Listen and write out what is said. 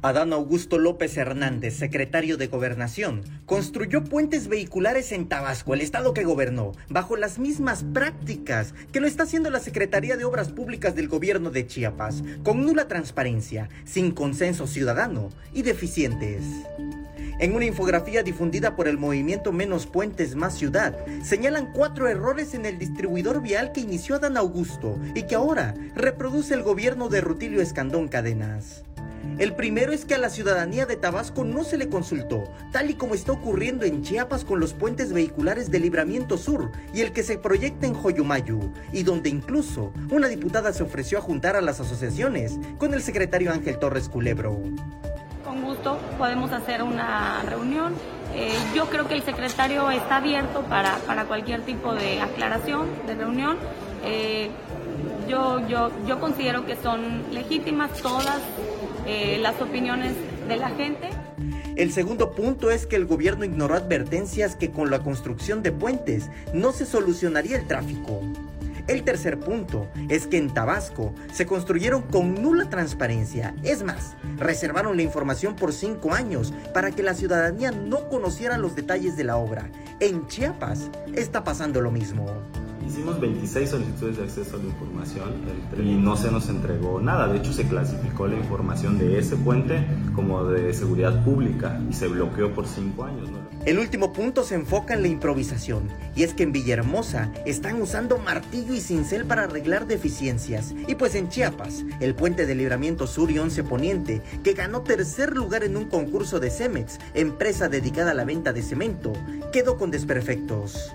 Adán Augusto López Hernández, secretario de Gobernación, construyó puentes vehiculares en Tabasco, el estado que gobernó, bajo las mismas prácticas que lo está haciendo la Secretaría de Obras Públicas del gobierno de Chiapas, con nula transparencia, sin consenso ciudadano y deficientes. En una infografía difundida por el movimiento Menos Puentes Más Ciudad, señalan cuatro errores en el distribuidor vial que inició Adán Augusto y que ahora reproduce el gobierno de Rutilio Escandón Cadenas. El primero es que a la ciudadanía de Tabasco no se le consultó, tal y como está ocurriendo en Chiapas con los puentes vehiculares de Libramiento Sur y el que se proyecta en Joyumayu, y donde incluso una diputada se ofreció a juntar a las asociaciones con el secretario Ángel Torres Culebro. Con gusto podemos hacer una reunión. Eh, yo creo que el secretario está abierto para, para cualquier tipo de aclaración, de reunión. Eh, yo, yo, yo considero que son legítimas todas eh, las opiniones de la gente. El segundo punto es que el gobierno ignoró advertencias que con la construcción de puentes no se solucionaría el tráfico. El tercer punto es que en Tabasco se construyeron con nula transparencia. Es más, reservaron la información por cinco años para que la ciudadanía no conociera los detalles de la obra. En Chiapas está pasando lo mismo. Hicimos 26 solicitudes de acceso a la información y no se nos entregó nada. De hecho, se clasificó la información de ese puente como de seguridad pública y se bloqueó por cinco años. El último punto se enfoca en la improvisación y es que en Villahermosa están usando martillo y cincel para arreglar deficiencias. Y pues en Chiapas, el puente de libramiento sur y 11 Poniente, que ganó tercer lugar en un concurso de Cemex, empresa dedicada a la venta de cemento, quedó con desperfectos.